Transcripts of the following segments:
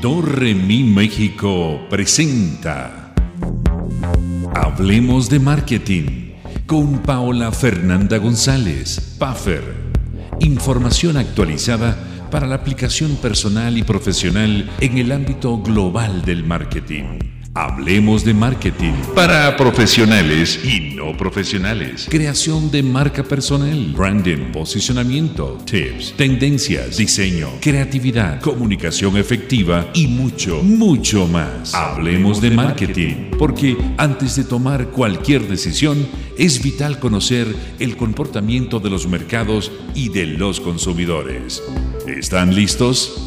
Dorremi México presenta Hablemos de Marketing con Paola Fernanda González, Puffer. Información actualizada para la aplicación personal y profesional en el ámbito global del marketing. Hablemos de marketing para profesionales y no profesionales. Creación de marca personal, branding, posicionamiento, tips, tendencias, diseño, creatividad, comunicación efectiva y mucho, mucho más. Hablemos de marketing porque antes de tomar cualquier decisión es vital conocer el comportamiento de los mercados y de los consumidores. ¿Están listos?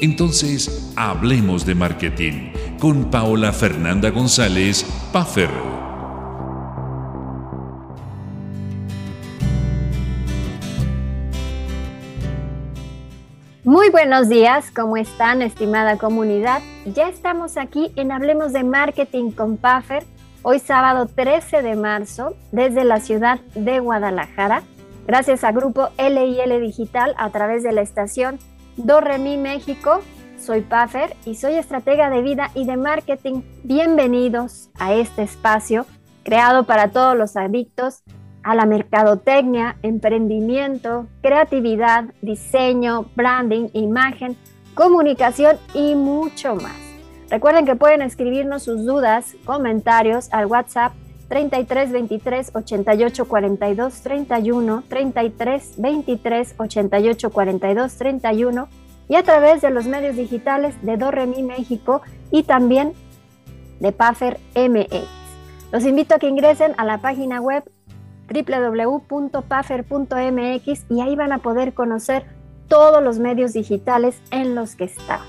Entonces, hablemos de marketing con Paola Fernanda González Paffer. Muy buenos días, ¿cómo están, estimada comunidad? Ya estamos aquí en Hablemos de Marketing con Paffer, hoy sábado 13 de marzo, desde la ciudad de Guadalajara, gracias a Grupo LIL Digital a través de la estación Dorremi México soy Puffer y soy estratega de vida y de marketing. Bienvenidos a este espacio creado para todos los adictos a la mercadotecnia, emprendimiento, creatividad, diseño, branding, imagen, comunicación y mucho más. Recuerden que pueden escribirnos sus dudas, comentarios al WhatsApp 33 23 88 42 31 33 23 88 42 31 y a través de los medios digitales de Dorremi México y también de Puffer MX. Los invito a que ingresen a la página web www.puffer.mx y ahí van a poder conocer todos los medios digitales en los que está.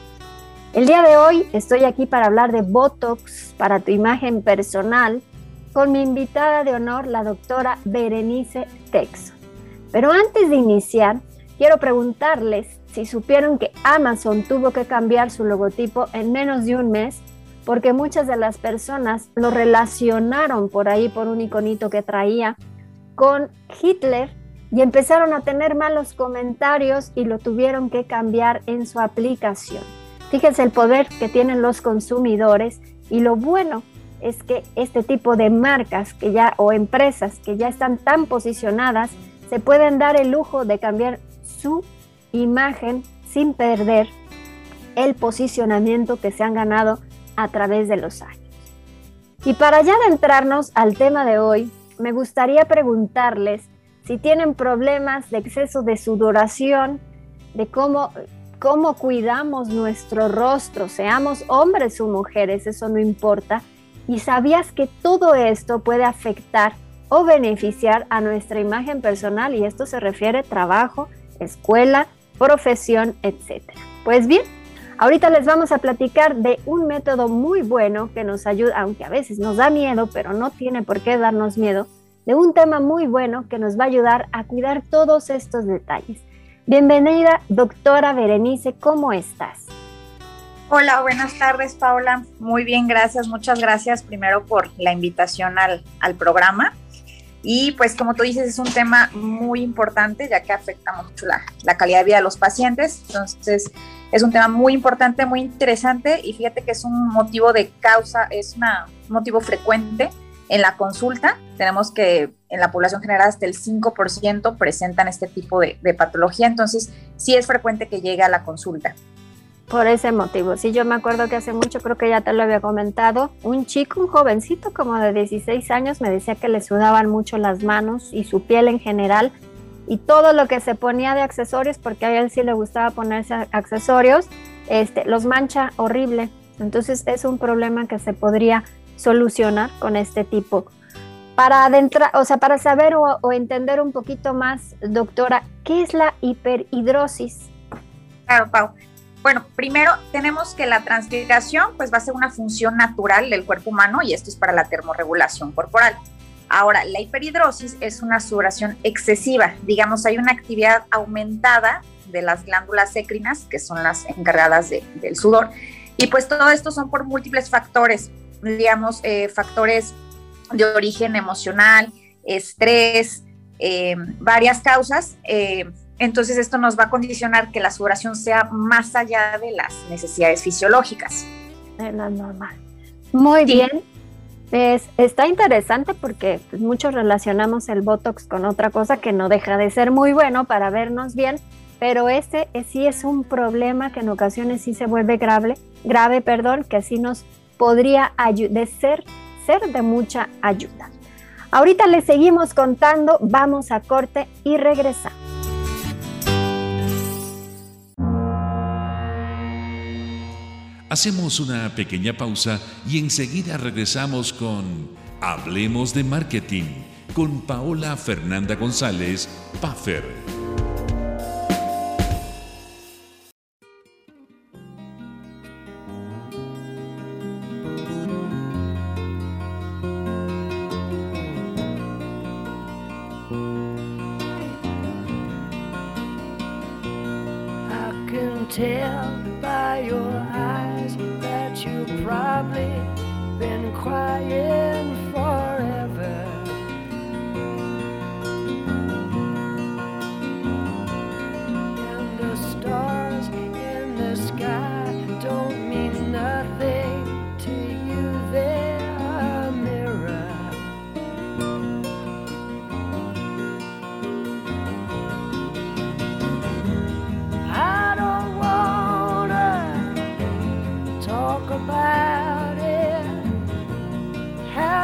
El día de hoy estoy aquí para hablar de Botox para tu imagen personal con mi invitada de honor, la doctora Berenice Texo. Pero antes de iniciar, quiero preguntarles si supieron que Amazon tuvo que cambiar su logotipo en menos de un mes porque muchas de las personas lo relacionaron por ahí por un iconito que traía con Hitler y empezaron a tener malos comentarios y lo tuvieron que cambiar en su aplicación. Fíjense el poder que tienen los consumidores y lo bueno es que este tipo de marcas que ya o empresas que ya están tan posicionadas se pueden dar el lujo de cambiar su imagen sin perder el posicionamiento que se han ganado a través de los años. Y para ya adentrarnos al tema de hoy, me gustaría preguntarles si tienen problemas de exceso de sudoración, de cómo, cómo cuidamos nuestro rostro, seamos hombres o mujeres, eso no importa. Y sabías que todo esto puede afectar o beneficiar a nuestra imagen personal y esto se refiere a trabajo, escuela profesión, etc. Pues bien, ahorita les vamos a platicar de un método muy bueno que nos ayuda, aunque a veces nos da miedo, pero no tiene por qué darnos miedo, de un tema muy bueno que nos va a ayudar a cuidar todos estos detalles. Bienvenida, doctora Berenice, ¿cómo estás? Hola, buenas tardes, Paula. Muy bien, gracias. Muchas gracias primero por la invitación al, al programa. Y pues como tú dices, es un tema muy importante ya que afecta mucho la, calidad de vida de los pacientes. Entonces es un tema muy importante, muy interesante y fíjate que es un motivo de causa, es un motivo frecuente en la consulta. Tenemos que en la población general hasta el 5% presentan este tipo de, de patología. Entonces sí es frecuente que llegue a la consulta por ese motivo. Sí, yo me acuerdo que hace mucho, creo que ya te lo había comentado, un chico, un jovencito como de 16 años me decía que le sudaban mucho las manos y su piel en general y todo lo que se ponía de accesorios, porque a él sí le gustaba ponerse accesorios, este, los mancha horrible. Entonces es un problema que se podría solucionar con este tipo. Para adentrar, o sea, para saber o, entender un poquito más, doctora, ¿qué es la hiperhidrosis? Claro, Pau. Bueno, primero tenemos que la transpiración pues va a ser una función natural del cuerpo humano y esto es para la termorregulación corporal. Ahora, la hiperhidrosis es una sudoración excesiva, digamos, hay una actividad aumentada de las glándulas écrinas, que son las encargadas del sudor, y pues todo esto son por múltiples factores, digamos, eh, factores de origen emocional, estrés, eh, varias causas. Eh, entonces esto nos va a condicionar que la sudoración sea más allá de las necesidades fisiológicas. De la normal. Muy bien. Es, está interesante porque pues, muchos relacionamos el Botox con otra cosa que no deja de ser muy bueno para vernos bien, pero ese sí es un problema que en ocasiones sí se vuelve grave, grave, perdón, que así nos podría de ser, ser de mucha ayuda. Ahorita les seguimos contando, vamos a corte y regresamos. Hacemos una pequeña pausa y enseguida regresamos con Hablemos de Marketing con Paola Fernanda González,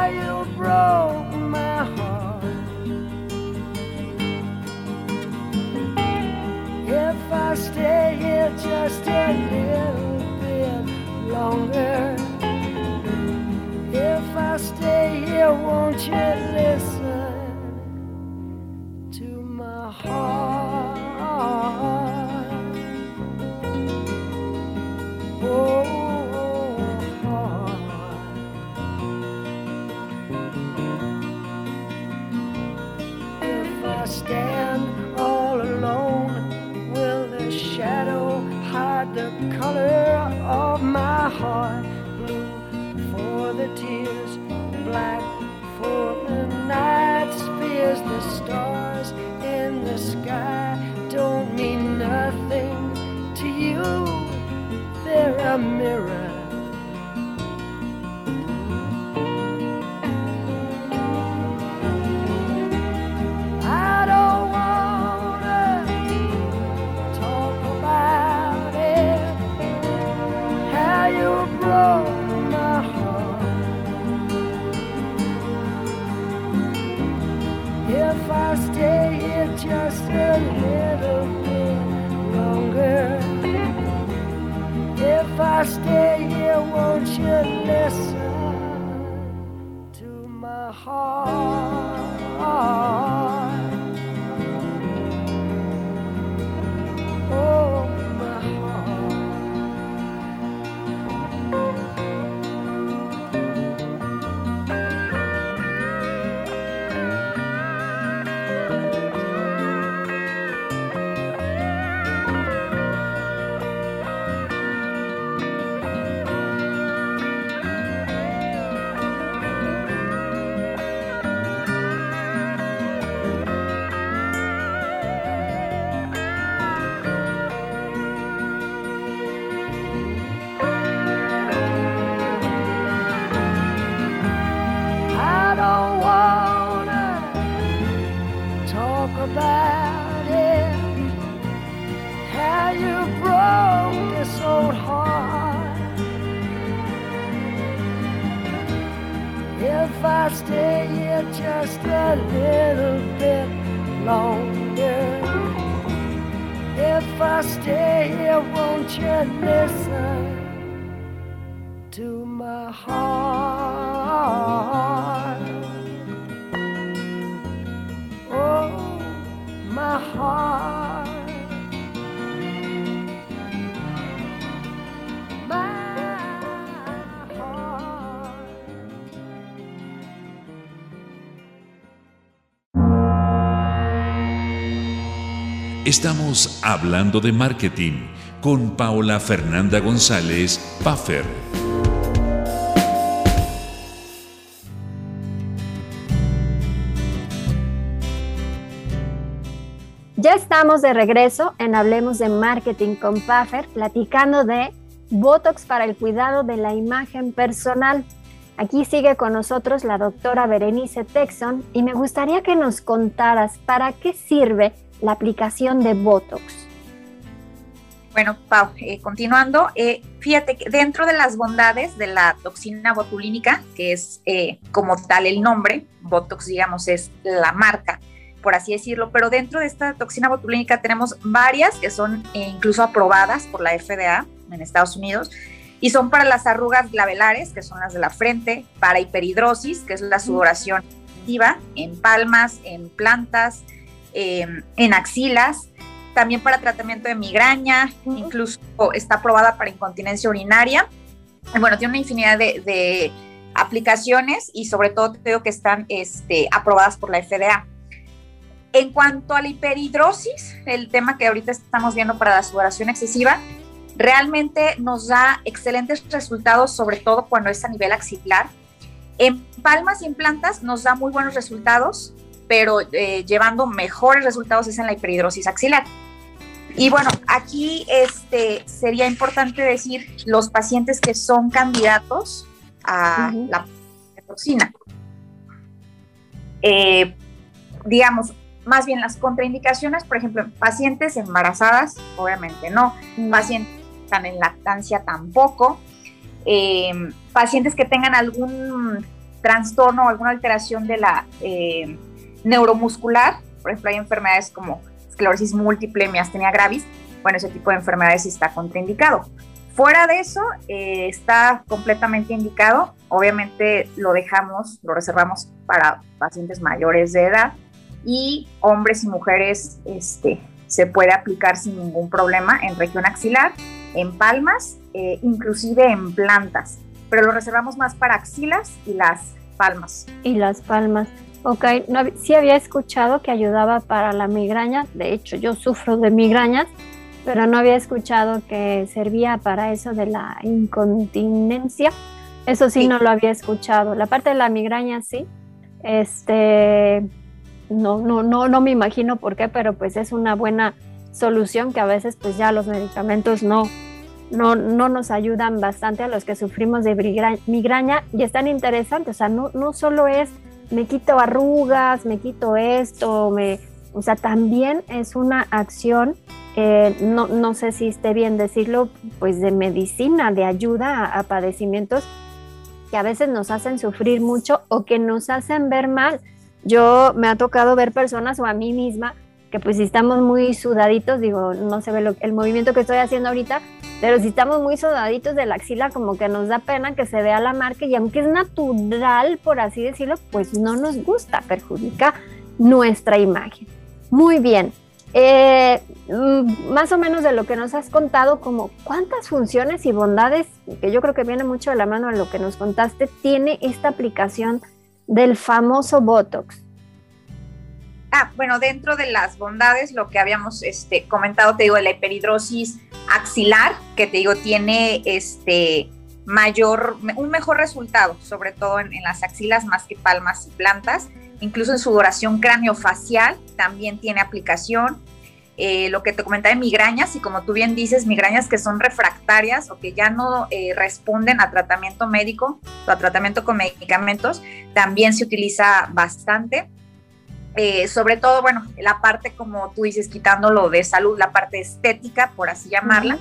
you broke my Estamos hablando de marketing con Paola Fernanda González, Puffer. Estamos de regreso en Hablemos de Marketing con Puffer, platicando de Botox para el cuidado de la imagen personal. Aquí sigue con nosotros la doctora Berenice Texon y me gustaría que nos contaras para qué sirve la aplicación de Botox. Bueno, Pau, eh, continuando, eh, fíjate que dentro de las bondades de la toxina botulínica, que es eh, como tal el nombre, Botox, digamos, es la marca, por así decirlo, pero dentro de esta toxina botulínica tenemos varias que son eh, incluso aprobadas por la FDA en Estados Unidos y son para las arrugas glavelares, que son las de la frente, para hiperhidrosis, que es la sudoración activa, en palmas, en plantas, em, en axilas, también para tratamiento de migraña, incluso está aprobada para incontinencia urinaria. Bueno, tiene una infinidad de, aplicaciones y sobre todo creo que están este, aprobadas por la FDA. En cuanto a la hiperhidrosis, el tema que ahorita estamos viendo para la sudoración excesiva, realmente nos da excelentes resultados, sobre todo cuando es a nivel axilar. En palmas y en plantas nos da muy buenos resultados, pero eh, llevando mejores resultados es en la hiperhidrosis axilar. Y bueno, aquí este, sería importante decir los pacientes que son candidatos a la toxina. Eh, digamos, más bien las contraindicaciones, por ejemplo, en pacientes embarazadas, obviamente no, mm. pacientes que están en lactancia tampoco, em, pacientes que tengan algún trastorno o alguna alteración de la em, neuromuscular, por ejemplo, hay enfermedades como esclerosis múltiple, miastenia gravis, bueno, ese tipo de enfermedades está contraindicado. Fuera de eso, eh, está completamente indicado. Obviamente lo dejamos, lo reservamos para pacientes mayores de edad y hombres y mujeres este, se puede aplicar sin ningún problema en región axilar, en palmas, eh, inclusive en plantas, pero lo reservamos más para axilas y las palmas. Y las palmas. Ok, no, sí había escuchado que ayudaba para la migraña, de hecho yo sufro de migrañas, pero no había escuchado que servía para eso de la incontinencia. Eso sí, sí. no lo había escuchado. La parte de la migraña sí. Este, no, no, no, no me imagino por qué, pero pues es una buena solución que a veces pues ya los medicamentos no, no, no nos ayudan bastante a los que sufrimos de migraña y es tan interesante, o sea, no, no solo es me quito arrugas, me quito esto, me, o sea, también es una acción, eh, no, no, sé si esté bien decirlo, pues de medicina, de ayuda a, a padecimientos que a veces nos hacen sufrir mucho o que nos hacen ver mal. Yo me ha tocado ver personas o a mí misma que pues si estamos muy sudaditos, digo, no se ve el movimiento que estoy haciendo ahorita, pero si estamos muy sudaditos de la axila, como que nos da pena que se vea la marca y aunque es natural, por así decirlo, pues no nos gusta, perjudica nuestra imagen. Muy bien. Eh, mm, más o menos de lo que nos has contado, como cuántas funciones y bondades, que yo creo que viene mucho de la mano de lo que nos contaste, tiene esta aplicación del famoso Botox? Ah, bueno, dentro de las bondades, lo que habíamos este, comentado, te digo, de la hiperhidrosis axilar, que te digo, tiene este mayor, un mejor resultado, sobre todo en, en las axilas más que palmas y plantas, incluso en sudoración craneofacial también tiene aplicación eh, lo que te comentaba de migrañas y como tú bien dices, migrañas que son refractarias o que ya no eh, responden a tratamiento médico o a tratamiento con medicamentos, también se utiliza bastante. Eh, sobre todo, bueno, la parte, como tú dices, quitándolo de salud, la parte estética, por así llamarla,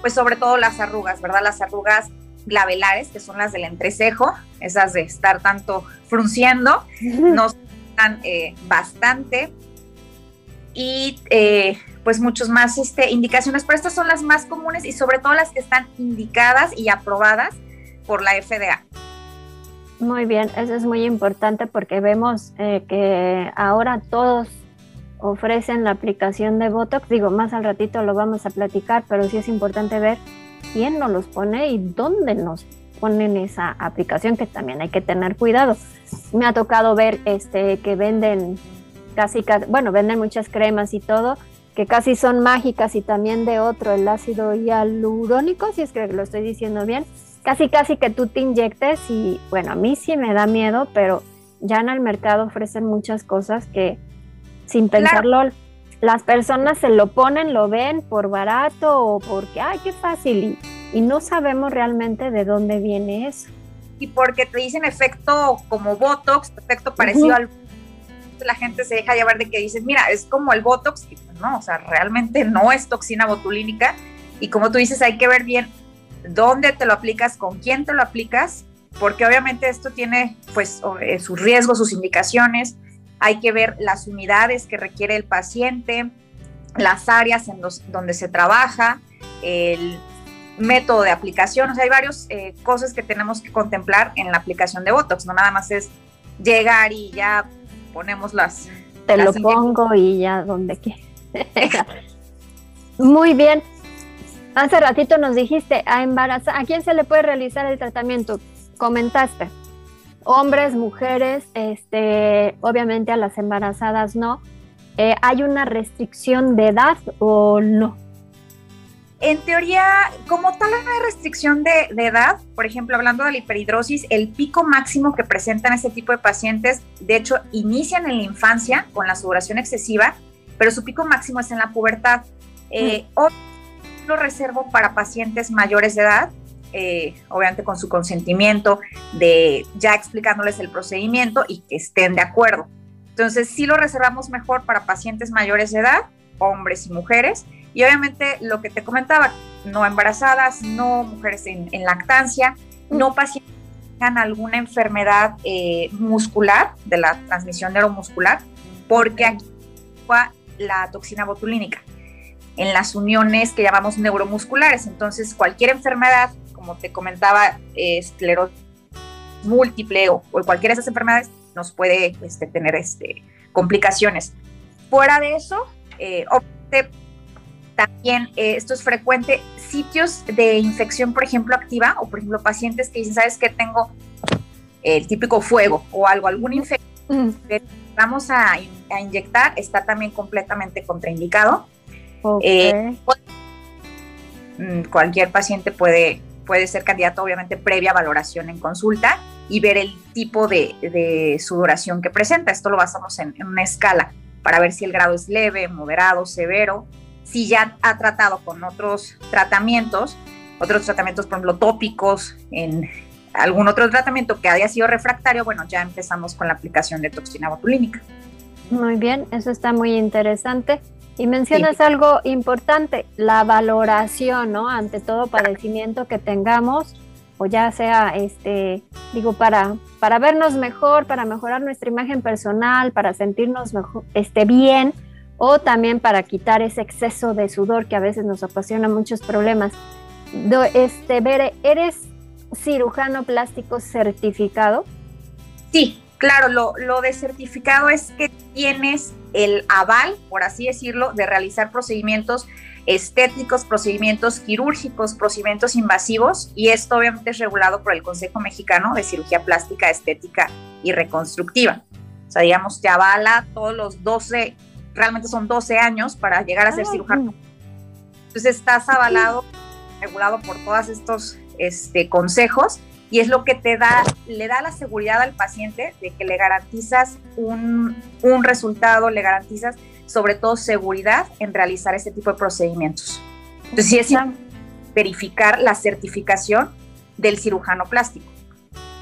pues sobre todo las arrugas, ¿verdad? Las arrugas glavelares, que son las del entrecejo, esas de estar tanto frunciendo, nos dan bastante y eh, pues muchos más este, indicaciones, pero estas son las más comunes y sobre todo las que están indicadas y aprobadas por la FDA. Muy bien, eso es muy importante porque vemos eh, que ahora todos ofrecen la aplicación de Botox. Digo, más al ratito lo vamos a platicar, pero sí es importante ver quién nos los pone y dónde nos ponen esa aplicación, que también hay que tener cuidado. Me ha tocado ver este, que venden casi, bueno, venden muchas cremas y todo, que casi son mágicas y también de otro, el ácido hialurónico, si es que lo estoy diciendo bien, casi casi que tú te inyectes y bueno, a mí sí me da miedo, pero ya en el mercado ofrecen muchas cosas que sin pensarlo las personas se lo ponen, lo ven por barato o porque, ay, qué fácil, y, no sabemos realmente de dónde viene eso. Y porque te dicen efecto como Botox, efecto parecido al la gente se deja llevar de que dices, mira, es como el Botox, y pues no, o sea, realmente no es toxina botulínica. Y como tú dices, hay que ver bien dónde te lo aplicas, con quién te lo aplicas, porque obviamente esto tiene pues eh, sus riesgos, sus indicaciones. Hay que ver las unidades que requiere el paciente, las áreas en los, donde se trabaja, el método de aplicación. O sea, hay varias eh, cosas que tenemos que contemplar en la aplicación de Botox. No nada más es llegar y ya ponemos las... Te lo pongo y ya donde que. Muy bien. Hace ratito nos dijiste, a embarazada, ¿a quién se le puede realizar el tratamiento? Comentaste. Hombres, mujeres, este, obviamente a las embarazadas no. Eh, ¿Hay una restricción de edad o no? En teoría, como tal, no hay restricción de, edad. Por ejemplo, hablando de la hiperhidrosis, el pico máximo que presentan este tipo de pacientes, de hecho, inician en la infancia con la sudoración excesiva, pero su pico máximo es en la pubertad. Eh, mm. lo reservo para pacientes mayores de edad, eh, obviamente con su consentimiento, de ya explicándoles el procedimiento y que estén de acuerdo. Entonces, sí lo reservamos mejor para pacientes mayores de edad, hombres y mujeres y obviamente lo que te comentaba, no embarazadas, no mujeres en, lactancia, no pacientes que tengan alguna enfermedad eh, muscular, de la transmisión neuromuscular, porque aquí la toxina botulínica en las uniones que llamamos neuromusculares. Entonces, cualquier enfermedad, como te comentaba, esclerosis múltiple o, cualquiera de esas enfermedades, nos puede este, tener este, complicaciones. Fuera de eso, eh, también eh, esto es frecuente, sitios de infección, por ejemplo, activa, o por ejemplo, pacientes que dicen, ¿sabes qué? Tengo el típico fuego o algo, alguna infección que vamos a, inyectar, está también completamente contraindicado. Eh, mm, cualquier paciente puede, puede ser candidato, obviamente, previa valoración en consulta y ver el tipo de, sudoración que presenta. Esto lo basamos en una escala para ver si el grado es leve, moderado, severo si ya ha tratado con otros tratamientos, otros tratamientos, por ejemplo, tópicos, en algún otro tratamiento que haya sido refractario, bueno, ya empezamos con la aplicación de toxina botulínica. Muy bien, eso está muy interesante. Y mencionas algo importante, la valoración, ¿no? Ante todo padecimiento que tengamos, o ya sea, este, digo, para, para vernos mejor, para mejorar nuestra imagen personal, para sentirnos mejor, este, bien, o también para quitar ese exceso de sudor que a veces nos ocasiona muchos problemas. Este, Bere, ¿eres cirujano plástico certificado? Sí, claro, lo, lo de certificado es que tienes el aval, por así decirlo, de realizar procedimientos estéticos, procedimientos quirúrgicos, procedimientos invasivos, y esto obviamente es regulado por el Consejo Mexicano de Cirugía Plástica, Estética y Reconstructiva. O sea, digamos, te avala todos los 12 realmente son 12 años para llegar a ser ah, cirujano. Entonces estás avalado, regulado por todos estos este, consejos y es lo que te da, le da la seguridad al paciente de que le garantizas un, un resultado, le garantizas sobre todo seguridad en realizar este tipo de procedimientos. Entonces sí es verificar la certificación del cirujano plástico.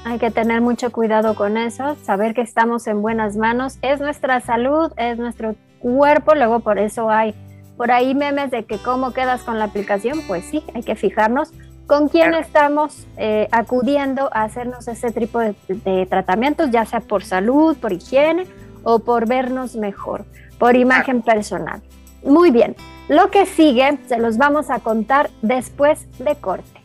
Hay que tener mucho cuidado con eso, saber que estamos en buenas manos. Es nuestra salud, es nuestro cuerpo, luego por eso hay por ahí memes de que cómo quedas con la aplicación, pues sí, hay que fijarnos con quién estamos eh, acudiendo a hacernos ese tipo de, de, tratamientos, ya sea por salud, por higiene o por vernos mejor, por imagen personal. Muy bien, lo que sigue se los vamos a contar después de corte.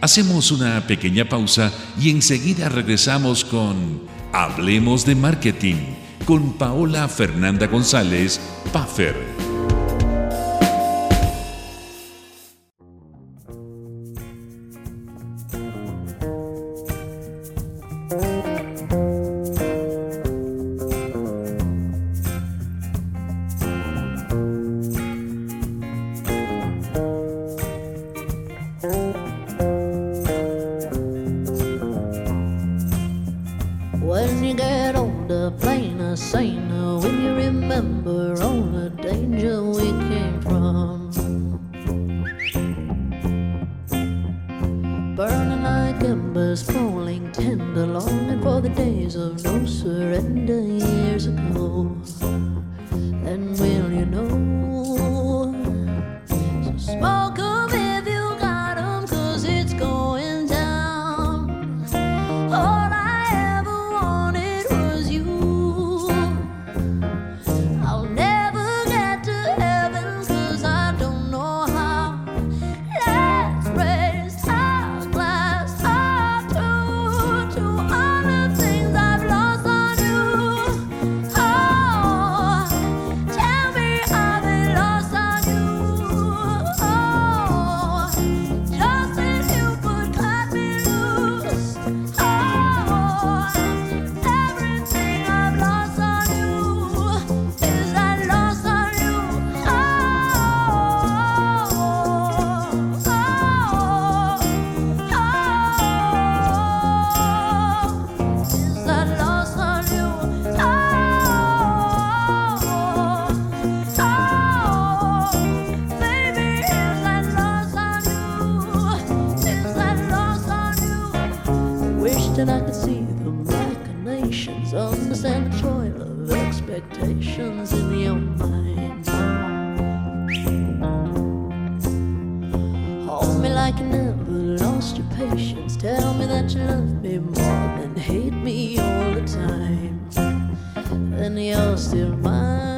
Hacemos una pequeña pausa y enseguida regresamos con Hablemos de Marketing con Paola Fernanda González, you're still mine.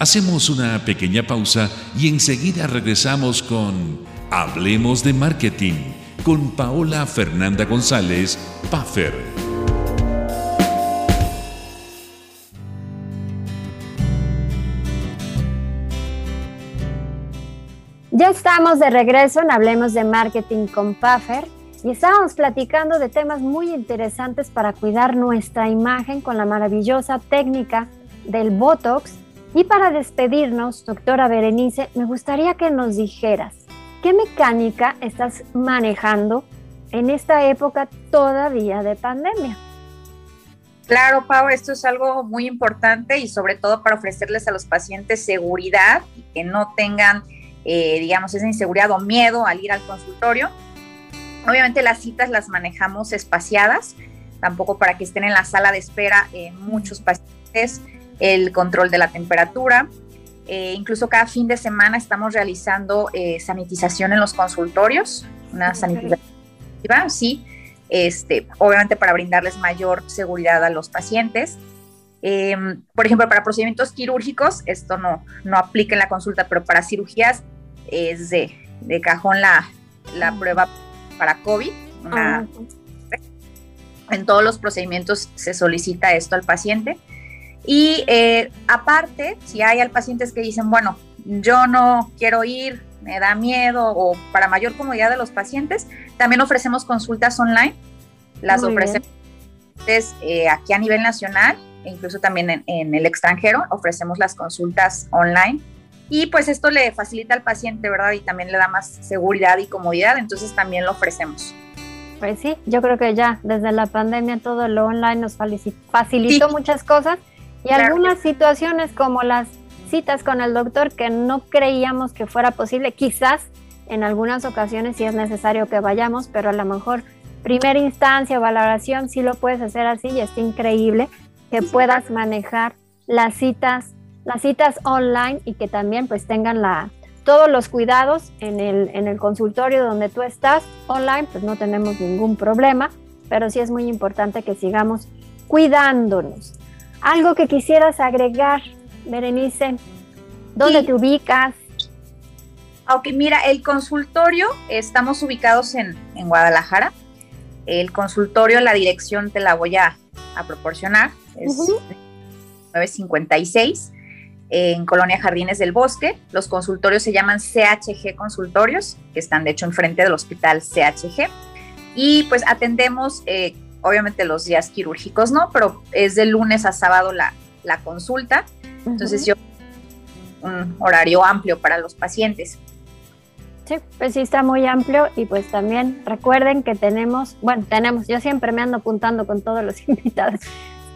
Hacemos una pequeña pausa y enseguida regresamos con Hablemos de Marketing con Paola Fernanda González, Paffer. Ya estamos de regreso en Hablemos de Marketing con Paffer y estábamos platicando de temas muy interesantes para cuidar nuestra imagen con la maravillosa técnica del Botox y para despedirnos, doctora Berenice, me gustaría que nos dijeras, ¿qué mecánica estás manejando en esta época todavía de pandemia? Claro, Pau, esto es algo muy importante y sobre todo para ofrecerles a los pacientes seguridad y que no tengan, eh, digamos, esa inseguridad o miedo al ir al consultorio. Obviamente las citas las manejamos espaciadas, tampoco para que estén en la sala de espera eh, muchos pacientes el control de la temperatura. Eh, incluso cada fin de semana estamos realizando eh, sanitización en los consultorios, una sanitización, sí, este, obviamente para brindarles mayor seguridad a los pacientes. Em, por ejemplo, para procedimientos quirúrgicos, esto no, no aplica en la consulta, pero para cirugías es de, de cajón la, la prueba para COVID. Ah, en todos los procedimientos se solicita esto al paciente. Y eh, aparte, si hay al pacientes que dicen, bueno, yo no quiero ir, me da miedo o para mayor comodidad de los pacientes, también ofrecemos consultas online. Las ofrecemos eh, aquí a nivel nacional e incluso también en, en, el extranjero. Ofrecemos las consultas online. Y pues esto le facilita al paciente, ¿verdad? Y también le da más seguridad y comodidad. Entonces también lo ofrecemos. Pues sí, yo creo que ya desde la pandemia todo lo online nos facilitó muchas cosas y algunas situaciones como las citas con el doctor que no creíamos que fuera posible, quizás en algunas ocasiones sí es necesario que vayamos, pero a lo mejor primera instancia, valoración, sí lo puedes hacer así y es increíble que puedas manejar las citas, las citas online y que también pues tengan la, todos los cuidados en el, en el consultorio donde tú estás online, pues no tenemos ningún problema, pero sí es muy importante que sigamos cuidándonos. Algo que quisieras agregar, Berenice, ¿dónde te ubicas? Ok, mira, el consultorio, estamos ubicados en, en Guadalajara. El consultorio, la dirección te la voy a, a proporcionar, es 956 en Colonia Jardines del Bosque. Los consultorios se llaman CHG Consultorios, que están de hecho enfrente del hospital CHG. Y pues atendemos, eh, obviamente los días quirúrgicos, ¿no? Pero es de lunes a sábado la, la consulta. Entonces yo un horario amplio para los pacientes. Sí, pues sí está muy amplio y pues también recuerden que tenemos, bueno, tenemos, yo siempre me ando apuntando con todos los invitados.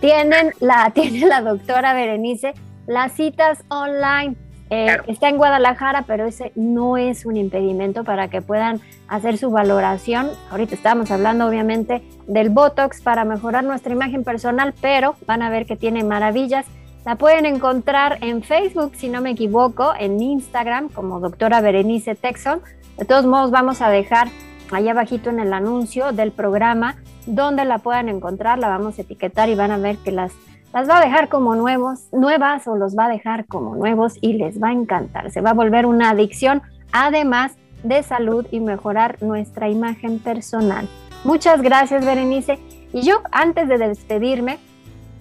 Tienen la, tiene la doctora Berenice las citas online. Eh, está en Guadalajara, pero ese no es un impedimento para que puedan hacer su valoración. Ahorita estamos hablando obviamente del Botox para mejorar nuestra imagen personal, pero van a ver que tiene maravillas. La pueden encontrar en Facebook, si no me equivoco, en Instagram como doctora Berenice Texon. De todos modos, vamos a dejar allá abajito en el anuncio del programa donde la puedan encontrar, la vamos a etiquetar y van a ver que las las va a dejar como nuevos, nuevas o los va a dejar como nuevos y les va a encantar. Se va a volver una adicción, además de salud y mejorar nuestra imagen personal. Muchas gracias, Berenice. Y yo, antes de despedirme,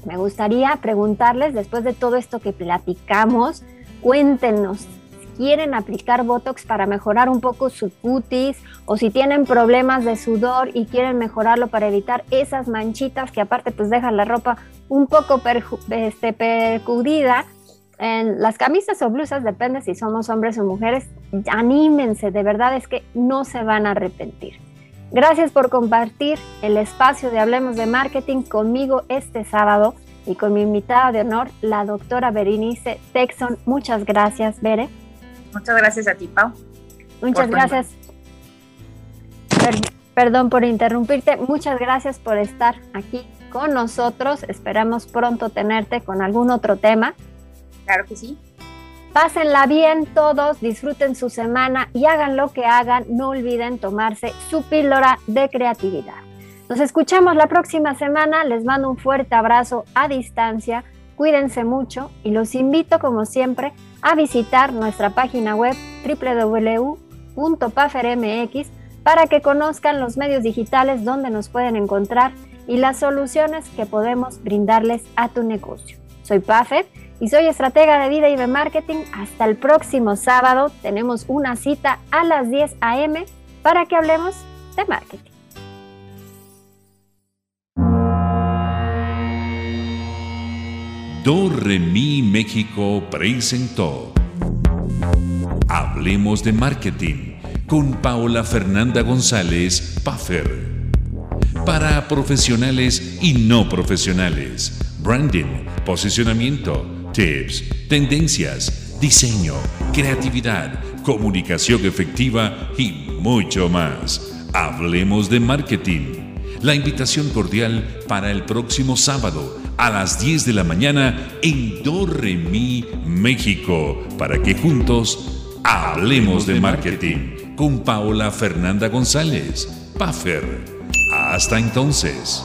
me gustaría preguntarles, después de todo esto que platicamos, cuéntenos, quieren aplicar Botox para mejorar un poco su cutis o si tienen problemas de sudor y quieren mejorarlo para evitar esas manchitas que aparte pues dejan la ropa un poco este, percudida. En las camisas o blusas, depende si somos hombres o mujeres, anímense, de verdad es que no se van a arrepentir. Gracias por compartir el espacio de Hablemos de Marketing conmigo este sábado y con mi invitada de honor, la doctora Berenice Texon. Muchas gracias, Bere. Muchas gracias a ti, Pau. Muchas gracias. perdón por interrumpirte. Muchas gracias por estar aquí con nosotros. Esperamos pronto tenerte con algún otro tema. Claro que sí. Pásenla bien todos, disfruten su semana y hagan lo que hagan. No olviden tomarse su píldora de creatividad. Nos escuchamos la próxima semana. Les mando un fuerte abrazo a distancia. Cuídense mucho y los invito, como siempre, a visitar nuestra página web www.pafermx para que conozcan los medios digitales donde nos pueden encontrar y las soluciones que podemos brindarles a tu negocio. Soy Paffer y soy estratega de vida y de marketing. Hasta el próximo sábado tenemos una cita a las 10 a.m. para que hablemos de marketing. Do Re Mi México presentó Hablemos de Marketing con Paola Fernanda González Puffer. Para profesionales y no profesionales, branding, posicionamiento, tips, tendencias, diseño, creatividad, comunicación efectiva y mucho más. Hablemos de Marketing. La invitación cordial para el próximo sábado a las 10 de la mañana en Dorremi, México, para que juntos hablemos de marketing con Paola Fernanda González, Puffer. Hasta entonces.